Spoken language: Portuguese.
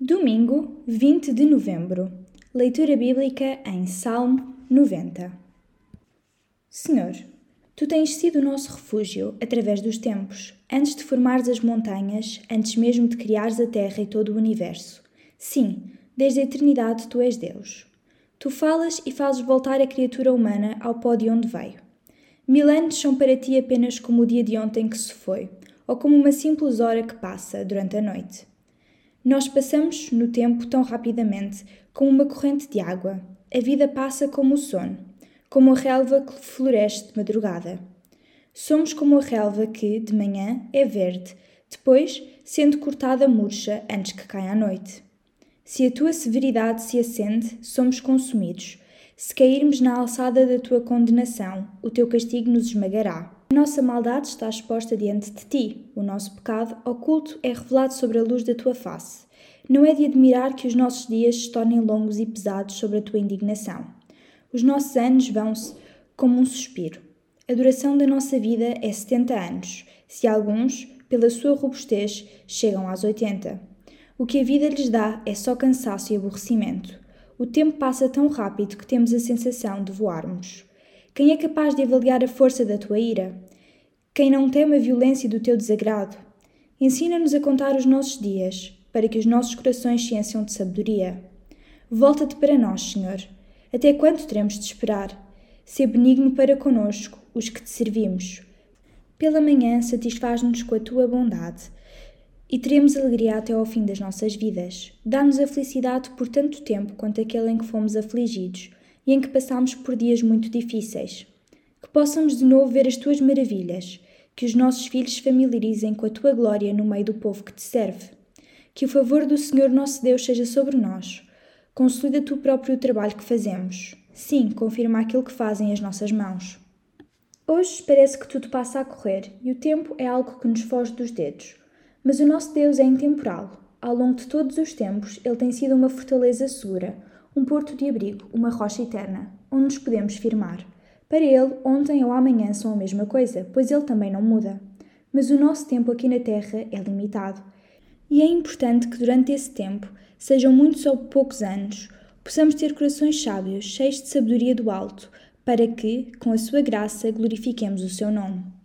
Domingo, 20 de novembro. Leitura bíblica em Salmo 90. Senhor, tu tens sido o nosso refúgio através dos tempos, antes de formares as montanhas, antes mesmo de criares a terra e todo o universo. Sim, desde a eternidade tu és Deus. Tu falas e fazes voltar a criatura humana ao pó de onde veio. Mil anos são para ti apenas como o dia de ontem que se foi, ou como uma simples hora que passa durante a noite. Nós passamos no tempo tão rapidamente como uma corrente de água. A vida passa como o sono, como a relva que floresce de madrugada. Somos como a relva que, de manhã, é verde, depois, sendo cortada, murcha antes que caia a noite. Se a tua severidade se acende, somos consumidos. Se cairmos na alçada da tua condenação, o teu castigo nos esmagará. A nossa maldade está exposta diante de ti, o nosso pecado oculto é revelado sobre a luz da tua face. Não é de admirar que os nossos dias se tornem longos e pesados sobre a tua indignação. Os nossos anos vão-se como um suspiro. A duração da nossa vida é 70 anos, se alguns, pela sua robustez, chegam aos 80. O que a vida lhes dá é só cansaço e aborrecimento. O tempo passa tão rápido que temos a sensação de voarmos. Quem é capaz de avaliar a força da tua ira? Quem não teme a violência do teu desagrado? Ensina-nos a contar os nossos dias, para que os nossos corações se encham de sabedoria. Volta-te para nós, Senhor. Até quando teremos de esperar? Sê benigno para conosco, os que te servimos. Pela manhã satisfaz-nos com a tua bondade e teremos alegria até ao fim das nossas vidas. Dá-nos a felicidade por tanto tempo quanto aquele em que fomos afligidos e em que passamos por dias muito difíceis. Que possamos de novo ver as tuas maravilhas, que os nossos filhos se familiarizem com a tua glória no meio do povo que te serve. Que o favor do Senhor nosso Deus seja sobre nós. Consolida tu próprio o trabalho que fazemos. Sim, confirma aquilo que fazem as nossas mãos. Hoje parece que tudo passa a correr e o tempo é algo que nos foge dos dedos. Mas o nosso Deus é intemporal. Ao longo de todos os tempos, ele tem sido uma fortaleza segura, um porto de abrigo, uma rocha eterna, onde nos podemos firmar. Para ele, ontem ou amanhã são a mesma coisa, pois ele também não muda. Mas o nosso tempo aqui na Terra é limitado. E é importante que durante esse tempo, sejam muitos ou poucos anos, possamos ter corações sábios, cheios de sabedoria do alto, para que, com a sua graça, glorifiquemos o seu nome.